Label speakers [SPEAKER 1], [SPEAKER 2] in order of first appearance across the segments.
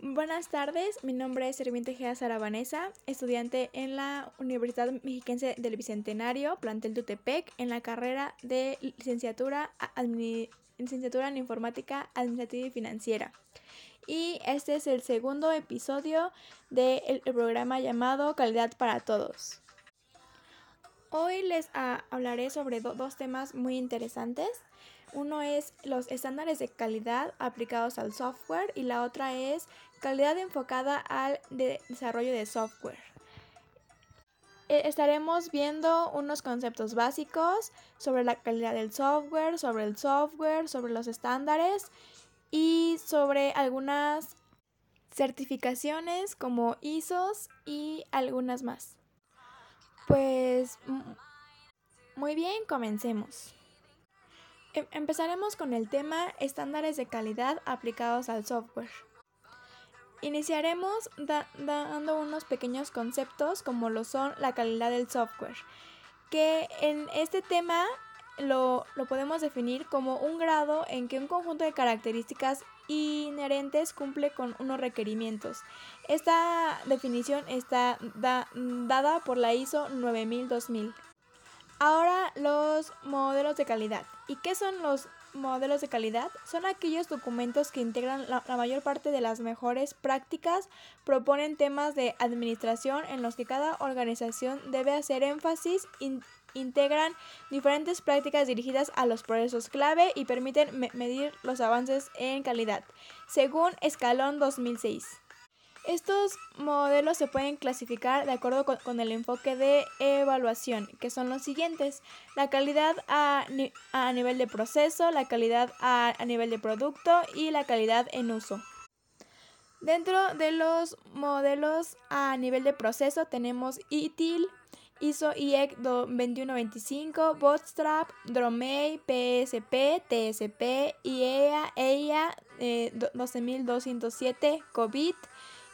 [SPEAKER 1] Buenas tardes, mi nombre es Serviente Gea Sarabanesa, estudiante en la Universidad Mexiquense del Bicentenario, plantel Tutepec, en la carrera de licenciatura, licenciatura en Informática Administrativa y Financiera. Y este es el segundo episodio del programa llamado Calidad para Todos. Hoy les hablaré sobre dos temas muy interesantes. Uno es los estándares de calidad aplicados al software y la otra es calidad enfocada al desarrollo de software. E, estaremos viendo unos conceptos básicos sobre la calidad del software, sobre el software, sobre los estándares y sobre algunas certificaciones como ISOs y algunas más. Pues muy bien, comencemos. Em, empezaremos con el tema estándares de calidad aplicados al software. Iniciaremos dando unos pequeños conceptos como lo son la calidad del software, que en este tema lo, lo, podemos definir como un grado en que un conjunto de características inherentes cumple con unos requerimientos. Esta definición está dada por la ISO 9000-2000. Ahora los modelos de calidad. ¿Y qué son los modelos de calidad? Son aquellos documentos que integran la, mayor parte de las mejores prácticas, proponen temas de administración en los que cada organización debe hacer énfasis, integran diferentes prácticas dirigidas a los procesos clave y permiten medir los avances en calidad, según Escalón 2006. Estos modelos se pueden clasificar de acuerdo con, el enfoque de evaluación, que son los siguientes. La calidad a, nivel de proceso, la calidad a, nivel de producto y la calidad en uso. Dentro de los modelos a nivel de proceso tenemos ITIL, ISO IEC 2125, Bootstrap, Dromey, PSP, TSP, IEA, EIA 12207, COVID,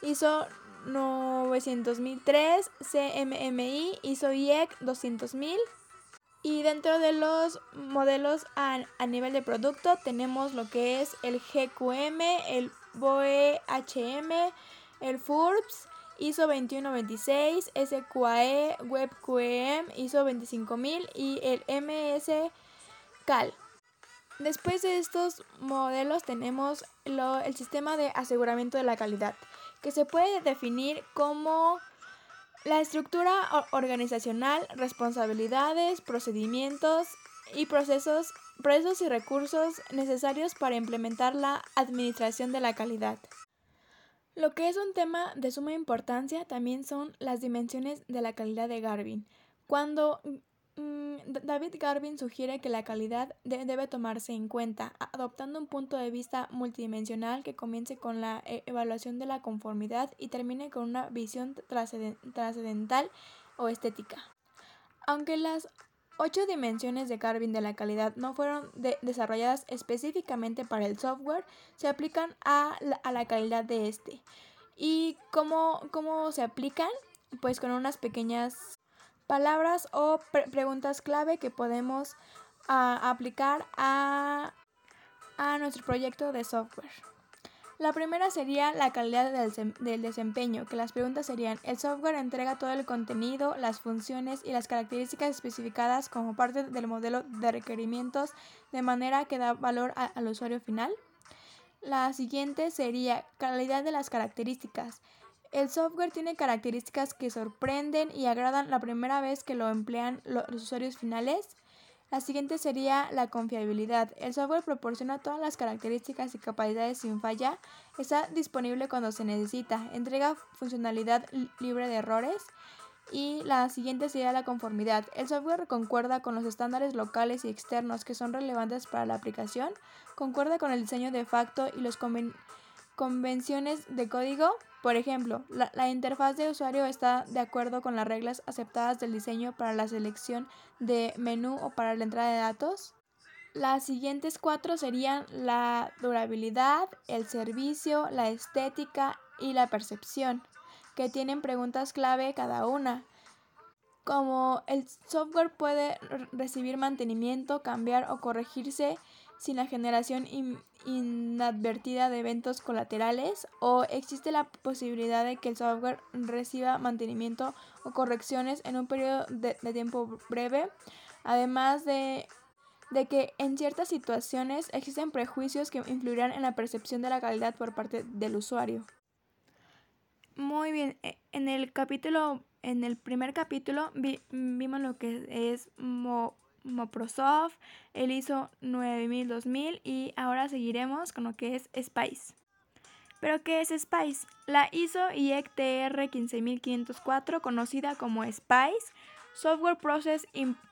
[SPEAKER 1] ISO 900.003, CMMI, ISO IEC 200.000. Y dentro de los modelos a, nivel de producto tenemos lo que es el GQM, el BOE-HM, el FURBS, ISO 2126, SQAE, WebQM, ISO 25000 y el MS CAL. Después de estos modelos tenemos el sistema de aseguramiento de la calidad que se puede definir como la estructura organizacional, responsabilidades, procedimientos y procesos, procesos y recursos necesarios para implementar la administración de la calidad. Lo que es un tema de suma importancia también son las dimensiones de la calidad de Garvin. Cuando David Garvin sugiere que la calidad debe tomarse en cuenta, adoptando un punto de vista multidimensional que comience con la e-, evaluación de la conformidad y termine con una visión trascendental o estética. Aunque las ocho dimensiones de Garvin de la calidad no fueron desarrolladas específicamente para el software, se aplican a la, calidad de este. ¿Y cómo, cómo se aplican? Pues con unas pequeñas palabras o preguntas clave que podemos ah, aplicar a, a nuestro proyecto de software. La primera sería la calidad del, del, desempeño, que las preguntas serían, ¿el software entrega todo el contenido, las funciones y las características especificadas como parte del modelo de requerimientos de manera que da valor al usuario final? La siguiente sería calidad de las características. El software tiene características que sorprenden y agradan la primera vez que lo emplean los usuarios finales. La siguiente sería la confiabilidad. El software proporciona todas las características y capacidades sin falla. Está disponible cuando se necesita. Entrega funcionalidad libre de errores. Y la siguiente sería la conformidad. El software concuerda con los estándares locales y externos que son relevantes para la aplicación. Concuerda con el diseño de facto y las convenciones de código por ejemplo, la, interfaz de usuario está de acuerdo con las reglas aceptadas del diseño para la selección de menú o para la entrada de datos. Las siguientes cuatro serían la durabilidad, el servicio, la estética y la percepción, que tienen preguntas clave cada una, como el software puede recibir mantenimiento, cambiar o corregirse sin la generación inadvertida de eventos colaterales o existe la posibilidad de que el software reciba mantenimiento o correcciones en un periodo de, tiempo breve, además de, de que en ciertas situaciones existen prejuicios que influirán en la percepción de la calidad por parte del usuario. Muy bien, e, en el capítulo, en el primer capítulo vimos lo que es Moprosoft, el ISO 9000-2000 y ahora seguiremos con lo que es Spice. ¿Pero qué es Spice? La ISO IEC TR 15504, conocida como Spice, Software Process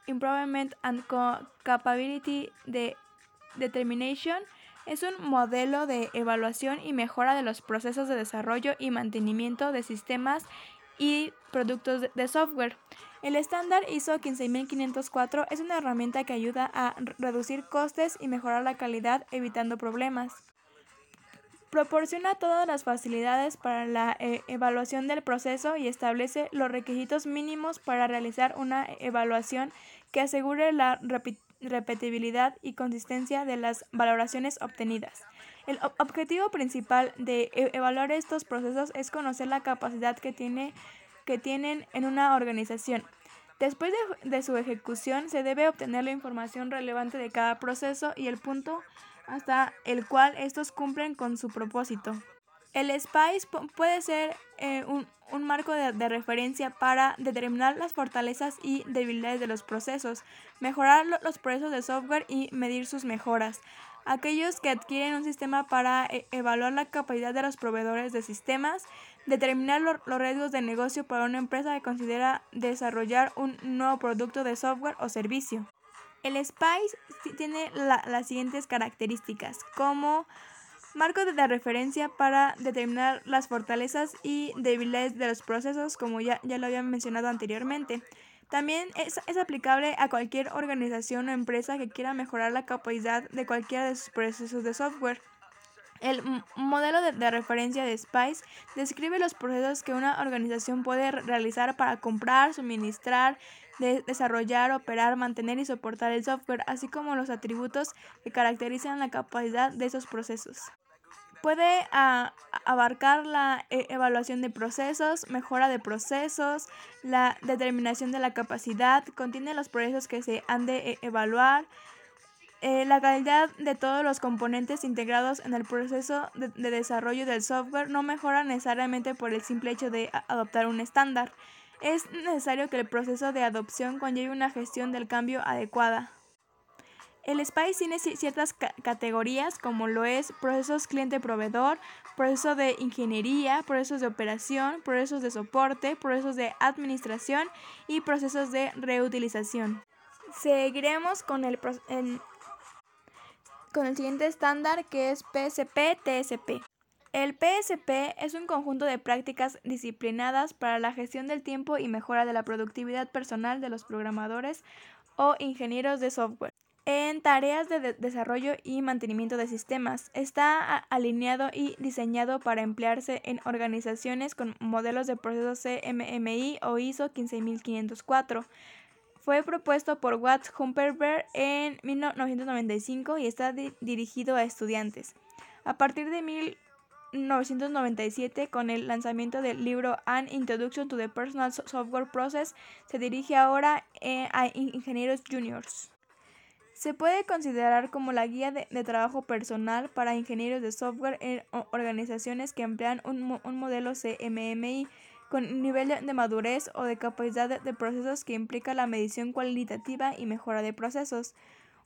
[SPEAKER 1] Improvement and Capability de Determination, es un modelo de evaluación y mejora de los procesos de desarrollo y mantenimiento de sistemas y productos de software. El estándar ISO 15504 es una herramienta que ayuda a reducir costes y mejorar la calidad evitando problemas. Proporciona todas las facilidades para la eh, evaluación del proceso y establece los requisitos mínimos para realizar una evaluación que asegure la repetibilidad y consistencia de las valoraciones obtenidas. El objetivo principal de e-, evaluar estos procesos es conocer la capacidad que tiene que tienen en una organización. Después de, su ejecución se debe obtener la información relevante de cada proceso y el punto hasta el cual estos cumplen con su propósito. El SPICE puede ser eh, un, marco de, referencia para determinar las fortalezas y debilidades de los procesos, mejorar los procesos de software y medir sus mejoras. Aquellos que adquieren un sistema para eh, evaluar la capacidad de los proveedores de sistemas Determinar los riesgos de negocio para una empresa que considera desarrollar un nuevo producto de software o servicio. El SPICE tiene las siguientes características, como marco de referencia para determinar las fortalezas y debilidades de los procesos, como ya, ya lo había mencionado anteriormente. También es, es, aplicable a cualquier organización o empresa que quiera mejorar la capacidad de cualquiera de sus procesos de software. El modelo de, referencia de SPICE describe los procesos que una organización puede realizar para comprar, suministrar, desarrollar, operar, mantener y soportar el software, así como los atributos que caracterizan la capacidad de esos procesos. Puede ah, abarcar la e, evaluación de procesos, mejora de procesos, la determinación de la capacidad, contiene los procesos que se han de e, evaluar, eh, la calidad de todos los componentes integrados en el proceso de, desarrollo del software no mejora necesariamente por el simple hecho de adoptar un estándar. Es necesario que el proceso de adopción conlleve una gestión del cambio adecuada. El SPICE tiene ciertas categorías como lo es procesos cliente-proveedor, proceso de ingeniería, procesos de operación, procesos de soporte, procesos de administración y procesos de reutilización. Seguiremos con el, el con el siguiente estándar que es PSP-TSP. El PSP es un conjunto de prácticas disciplinadas para la gestión del tiempo y mejora de la productividad personal de los programadores o ingenieros de software. En tareas de, desarrollo y mantenimiento de sistemas, está alineado y diseñado para emplearse en organizaciones con modelos de procesos CMMI o ISO 15504 fue propuesto por Watts Humperberg en 1995 y está dirigido a estudiantes. A partir de 1997, con el lanzamiento del libro An Introduction to the Personal Software Process, se dirige ahora eh, a ingenieros juniors. Se puede considerar como la guía de, trabajo personal para ingenieros de software en organizaciones que emplean un, un modelo CMMI con nivel de madurez o de capacidad de, procesos que implica la medición cualitativa y mejora de procesos.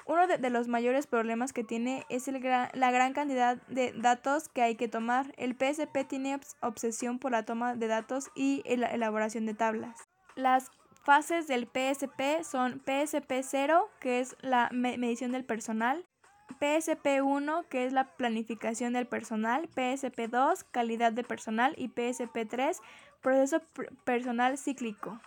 [SPEAKER 1] Uno de, los mayores problemas que tiene es el la gran cantidad de datos que hay que tomar. El PSP tiene obsesión por la toma de datos y la elaboración de tablas. Las fases del PSP son PSP 0, que es la medición del personal, PSP 1, que es la planificación del personal, PSP 2, calidad de personal y PSP 3, proceso personal cíclico.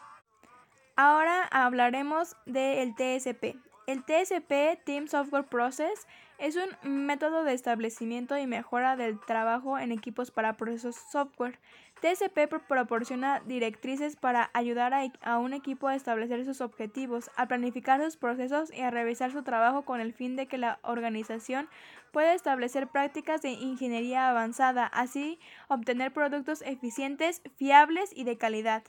[SPEAKER 1] Ahora hablaremos del TSP. El TSP, Team Software Process, Es un método de establecimiento y mejora del trabajo en equipos para procesos software. TSP proporciona directrices para ayudar a, un equipo a establecer sus objetivos, a planificar sus procesos y a revisar su trabajo con el fin de que la organización pueda establecer prácticas de ingeniería avanzada, así obtener productos eficientes, fiables y de calidad.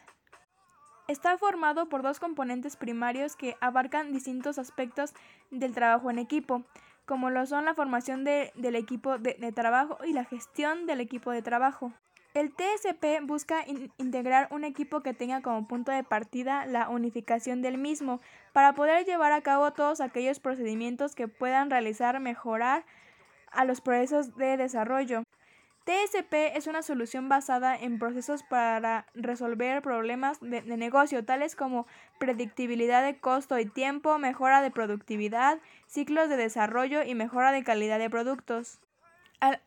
[SPEAKER 1] Está formado por dos componentes primarios que abarcan distintos aspectos del trabajo en equipo como lo son la formación del equipo de, trabajo y la gestión del equipo de trabajo. El TSP busca integrar un equipo que tenga como punto de partida la unificación del mismo para poder llevar a cabo todos aquellos procedimientos que puedan realizar mejorar a los procesos de desarrollo. TSP es una solución basada en procesos para resolver problemas de, negocio, tales como predictibilidad de costo y tiempo, mejora de productividad, ciclos de desarrollo y mejora de calidad de productos.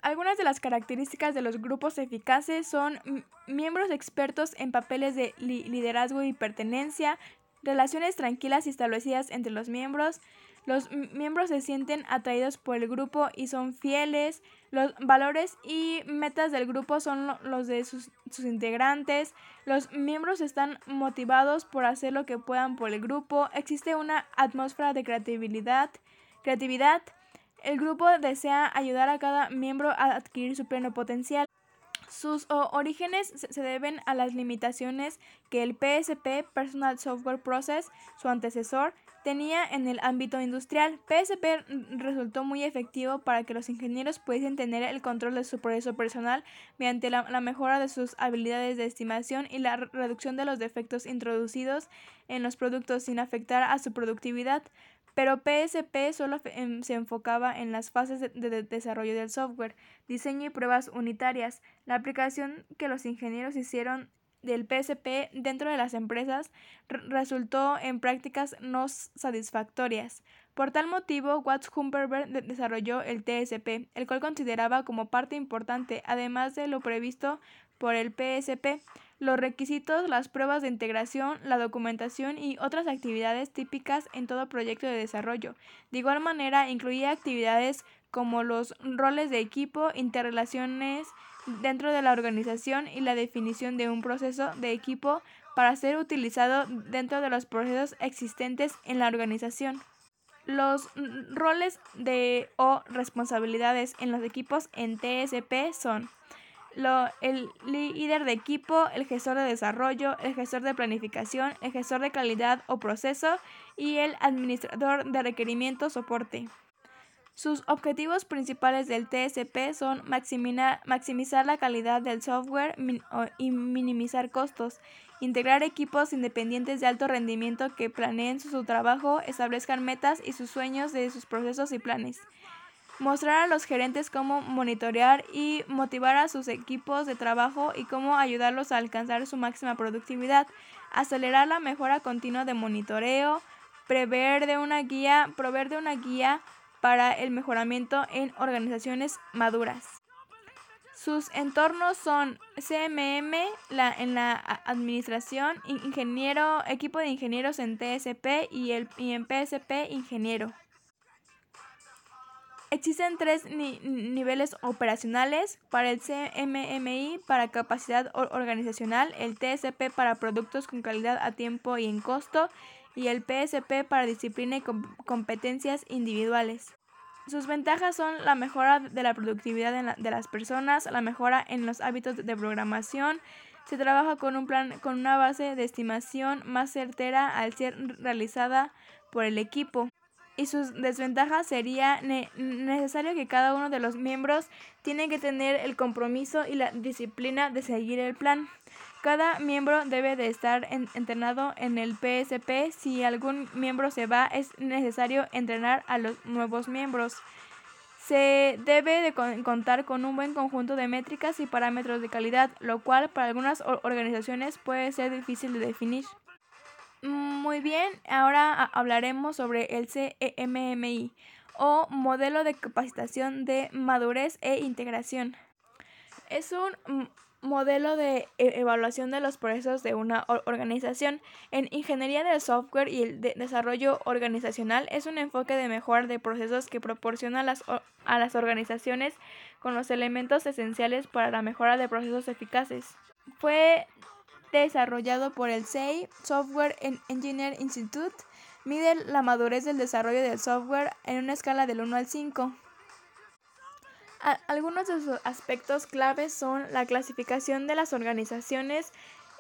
[SPEAKER 1] Algunas de las características de los grupos eficaces son miembros expertos en papeles de liderazgo y pertenencia, relaciones tranquilas y establecidas entre los miembros, los miembros se sienten atraídos por el grupo y son fieles. Los valores y metas del grupo son los de sus, integrantes. Los miembros están motivados por hacer lo que puedan por el grupo. Existe una atmósfera de creatividad. creatividad. El grupo desea ayudar a cada miembro a adquirir su pleno potencial. Sus orígenes se deben a las limitaciones que el PSP, Personal Software Process, su antecesor, tenía en el ámbito industrial. PSP resultó muy efectivo para que los ingenieros pudiesen tener el control de su proceso personal mediante la, mejora de sus habilidades de estimación y la reducción de los defectos introducidos en los productos sin afectar a su productividad. Pero PSP solo em, se enfocaba en las fases de desarrollo del software, diseño y pruebas unitarias. La aplicación que los ingenieros hicieron del PSP dentro de las empresas resultó en prácticas no satisfactorias. Por tal motivo, Watts Humberberg desarrolló el TSP, el cual consideraba como parte importante, además de lo previsto por el PSP, los requisitos, las pruebas de integración, la documentación y otras actividades típicas en todo proyecto de desarrollo. De igual manera, incluía actividades como los roles de equipo, interrelaciones dentro de la organización y la definición de un proceso de equipo para ser utilizado dentro de los procesos existentes en la organización. Los roles de o responsabilidades en los equipos en TSP son el líder de equipo, el gestor de desarrollo, el gestor de planificación, el gestor de calidad o proceso y el administrador de requerimiento soporte. Sus objetivos principales del TSP son maximizar la calidad del software y minimizar costos, integrar equipos independientes de alto rendimiento que planeen su, trabajo, establezcan metas y sus sueños de sus procesos y planes, mostrar a los gerentes cómo monitorear y motivar a sus equipos de trabajo y cómo ayudarlos a alcanzar su máxima productividad, acelerar la mejora continua de monitoreo, prever de una guía, proveer de una guía para el mejoramiento en organizaciones maduras. Sus entornos son CMM la, en la administración, ingeniero, equipo de ingenieros en TSP y, el, en PSP ingeniero. Existen tres niveles operacionales para el CMMI para capacidad organizacional, el TSP para productos con calidad a tiempo y en costo y el PSP para disciplina y competencias individuales. Sus ventajas son la mejora de la productividad de las personas, la mejora en los hábitos de programación, se trabaja con un plan con una base de estimación más certera al ser realizada por el equipo. Y sus desventajas sería necesario que cada uno de los miembros tiene que tener el compromiso y la disciplina de seguir el plan. Cada miembro debe de estar entrenado en el PSP. Si algún miembro se va, es necesario entrenar a los nuevos miembros. Se debe de contar con un buen conjunto de métricas y parámetros de calidad, lo cual para algunas organizaciones puede ser difícil de definir. Muy bien, ahora hablaremos sobre el CEMMI o modelo de capacitación de madurez e integración. Es un modelo de e-, evaluación de los procesos de una organización. En ingeniería del software y el desarrollo organizacional es un enfoque de mejora de procesos que proporciona a las, a las organizaciones con los elementos esenciales para la mejora de procesos eficaces. Fue desarrollado por el SEI Software Engineer Institute. Mide la madurez del desarrollo del software en una escala del 1 al 5 algunos de sus aspectos claves son la clasificación de las organizaciones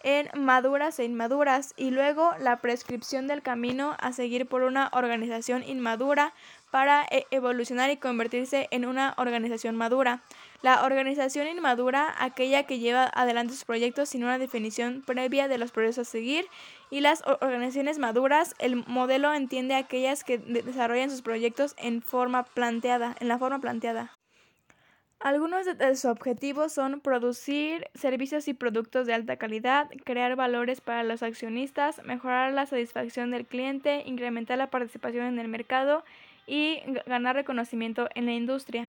[SPEAKER 1] en maduras e inmaduras y luego la prescripción del camino a seguir por una organización inmadura para e, evolucionar y convertirse en una organización madura. La organización inmadura, aquella que lleva adelante sus proyectos sin una definición previa de los procesos a seguir, y las organizaciones maduras, el modelo entiende aquellas que desarrollan sus proyectos en forma planteada, en la forma planteada. Algunos de sus objetivos son producir servicios y productos de alta calidad, crear valores para los accionistas, mejorar la satisfacción del cliente, incrementar la participación en el mercado y ganar reconocimiento en la industria.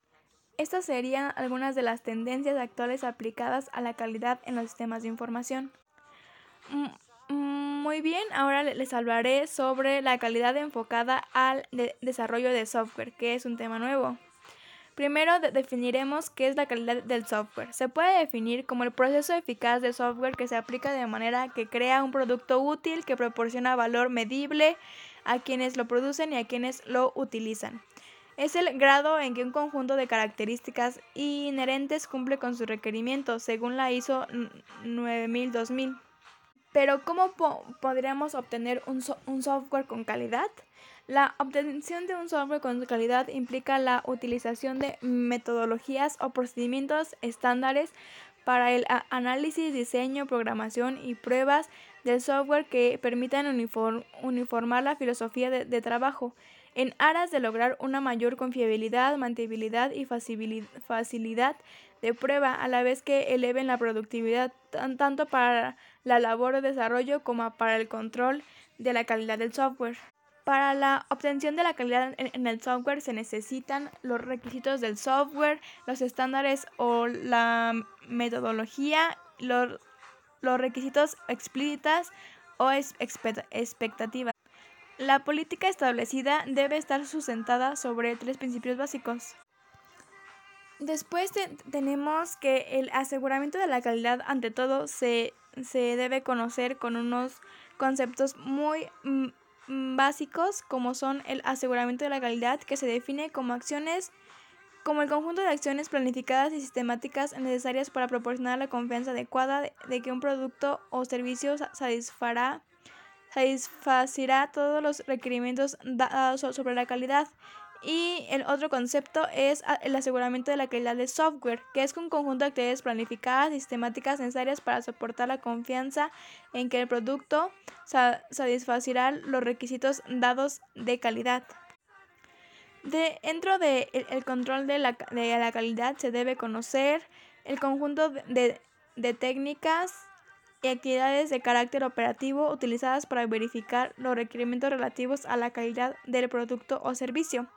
[SPEAKER 1] Estas serían algunas de las tendencias actuales aplicadas a la calidad en los sistemas de información. Mm, muy bien, ahora les hablaré sobre la calidad enfocada al desarrollo de software, que es un tema nuevo. Primero definiremos qué es la calidad del software. Se puede definir como el proceso eficaz de software que se aplica de manera que crea un producto útil que proporciona valor medible a quienes lo producen y a quienes lo utilizan. Es el grado en que un conjunto de características inherentes cumple con sus requerimientos, según la ISO 9000-2000. Pero ¿cómo podríamos obtener un software con calidad? La obtención de un software con calidad implica la utilización de metodologías o procedimientos estándares para el análisis, diseño, programación y pruebas del software que permitan uniformar la filosofía de, trabajo en aras de lograr una mayor confiabilidad, mantenibilidad y facilidad de prueba, a la vez que eleven la productividad tanto para la labor de desarrollo como para el control de la calidad del software. Para la obtención de la calidad en, el software se necesitan los requisitos del software, los estándares o la metodología, los, los requisitos explícitas o expectativas. La política establecida debe estar sustentada sobre tres principios básicos. Después tenemos que el aseguramiento de la calidad ante todo se, se debe conocer con unos conceptos muy mm, Mm, básicos como son el aseguramiento de la calidad que se define como acciones como el conjunto de acciones planificadas y sistemáticas necesarias para proporcionar la confianza adecuada de, que un producto o servicio satisfará, satisfacirá todos los requerimientos dados sobre la calidad y el otro concepto es el aseguramiento de la calidad del software, que es un conjunto de actividades planificadas y sistemáticas necesarias para soportar la confianza en que el producto satisfacirá los requisitos dados de calidad. dentro del el control de la, de la, calidad se debe conocer el conjunto de, de técnicas y actividades de carácter operativo utilizadas para verificar los requerimientos relativos a la calidad del producto o servicio.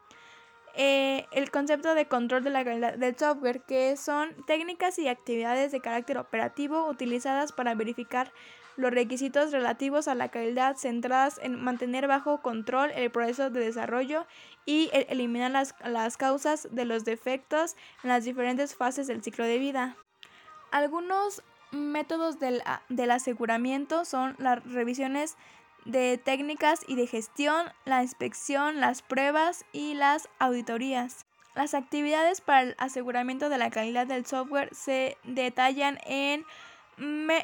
[SPEAKER 1] Eh, el concepto de control de la calidad del software, que son técnicas y actividades de carácter operativo utilizadas para verificar los requisitos relativos a la calidad centradas en mantener bajo control el proceso de desarrollo y eliminar las, las causas de los defectos en las diferentes fases del ciclo de vida. Algunos métodos del, del aseguramiento son las revisiones de técnicas y de gestión, la inspección, las pruebas y las auditorías. Las actividades para el aseguramiento de la calidad del software se detallan en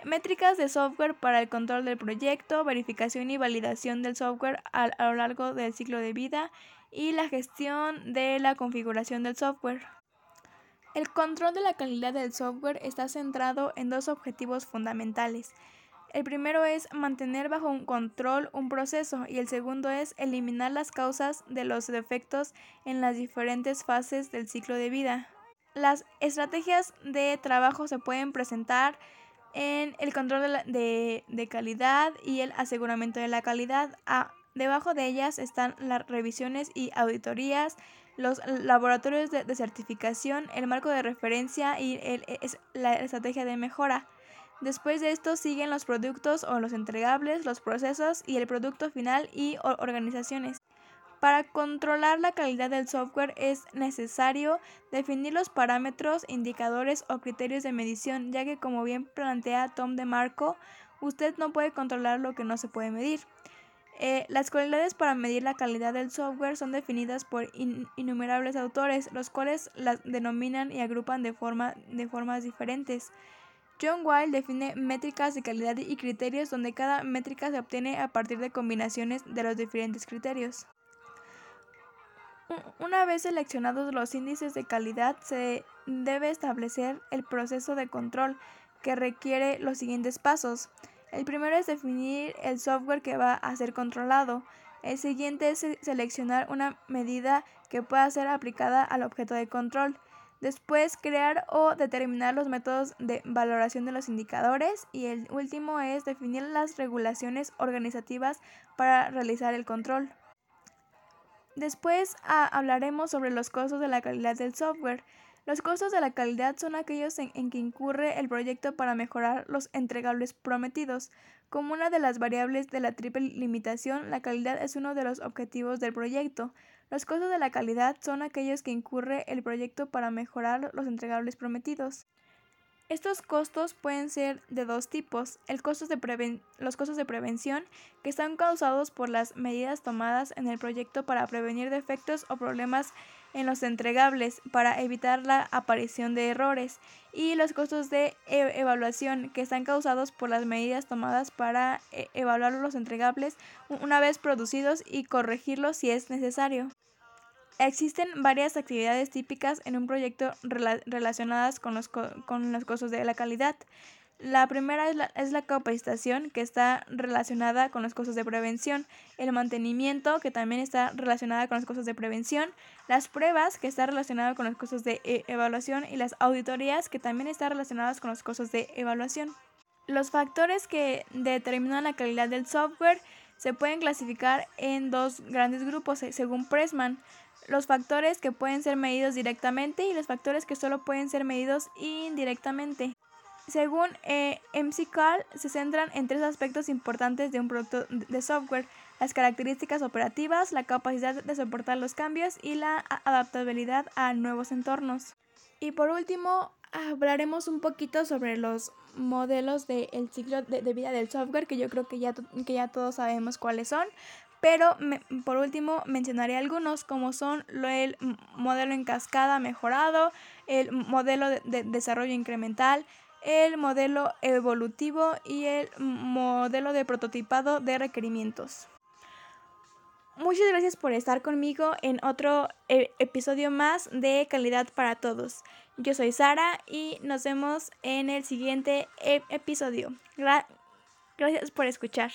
[SPEAKER 1] métricas de software para el control del proyecto, verificación y validación del software a, a lo largo del ciclo de vida y la gestión de la configuración del software. El control de la calidad del software está centrado en dos objetivos fundamentales. El primero es mantener bajo un control un proceso y el segundo es eliminar las causas de los defectos en las diferentes fases del ciclo de vida. Las estrategias de trabajo se pueden presentar en el control de, calidad y el aseguramiento de la calidad. debajo de ellas están las revisiones y auditorías, los laboratorios de, certificación, el marco de referencia y la estrategia de mejora. Después de esto siguen los productos o los entregables, los procesos y el producto final y organizaciones. Para controlar la calidad del software es necesario definir los parámetros, indicadores o criterios de medición, ya que como bien plantea Tom DeMarco, usted no puede controlar lo que no se puede medir. Eh, las cualidades para medir la calidad del software son definidas por innumerables autores, los cuales las denominan y agrupan de, forma, de formas diferentes. John Wilde define métricas de calidad y criterios donde cada métrica se obtiene a partir de combinaciones de los diferentes criterios. Una vez seleccionados los índices de calidad, se debe establecer el proceso de control que requiere los siguientes pasos. El primero es definir el software que va a ser controlado. El siguiente es seleccionar una medida que pueda ser aplicada al objeto de control. Después, crear o determinar los métodos de valoración de los indicadores. Y el último es definir las regulaciones organizativas para realizar el control. Después hablaremos sobre los costos de la calidad del software. Los costos de la calidad son aquellos en, que incurre el proyecto para mejorar los entregables prometidos. Como una de las variables de la triple limitación, la calidad es uno de los objetivos del proyecto. Los costos de la calidad son aquellos que incurre el proyecto para mejorar los entregables prometidos. Estos costos pueden ser de dos tipos, el costo de los costos de prevención, que están causados por las medidas tomadas en el proyecto para prevenir defectos o problemas en los entregables para evitar la aparición de errores, y los costos de e-, evaluación, que están causados por las medidas tomadas para e-, evaluar los entregables una vez producidos y corregirlos si es necesario. Existen varias actividades típicas en un proyecto relacionadas con los, con los costos de la calidad. La primera es la, es capacitación, que está relacionada con los costos de prevención, el mantenimiento, que también está relacionada con los costos de prevención, las pruebas, que está relacionada con los costos de e, evaluación, y las auditorías, que también están relacionadas con los costos de evaluación. Los factores que determinan la calidad del software se pueden clasificar en dos grandes grupos, según Pressman los factores que pueden ser medidos directamente y los factores que solo pueden ser medidos indirectamente. Según eh, se centran en tres aspectos importantes de un producto de software, las características operativas, la capacidad de soportar los cambios y la adaptabilidad a nuevos entornos. Y por último, hablaremos un poquito sobre los modelos del ciclo de, vida del software, que yo creo que ya, que ya todos sabemos cuáles son. Pero por último mencionaré algunos como son el modelo en cascada mejorado, el modelo de, desarrollo incremental, el modelo evolutivo y el modelo de prototipado de requerimientos. Muchas gracias por estar conmigo en otro e, episodio más de Calidad para Todos. Yo soy Sara y nos vemos en el siguiente e, episodio. gracias por escuchar.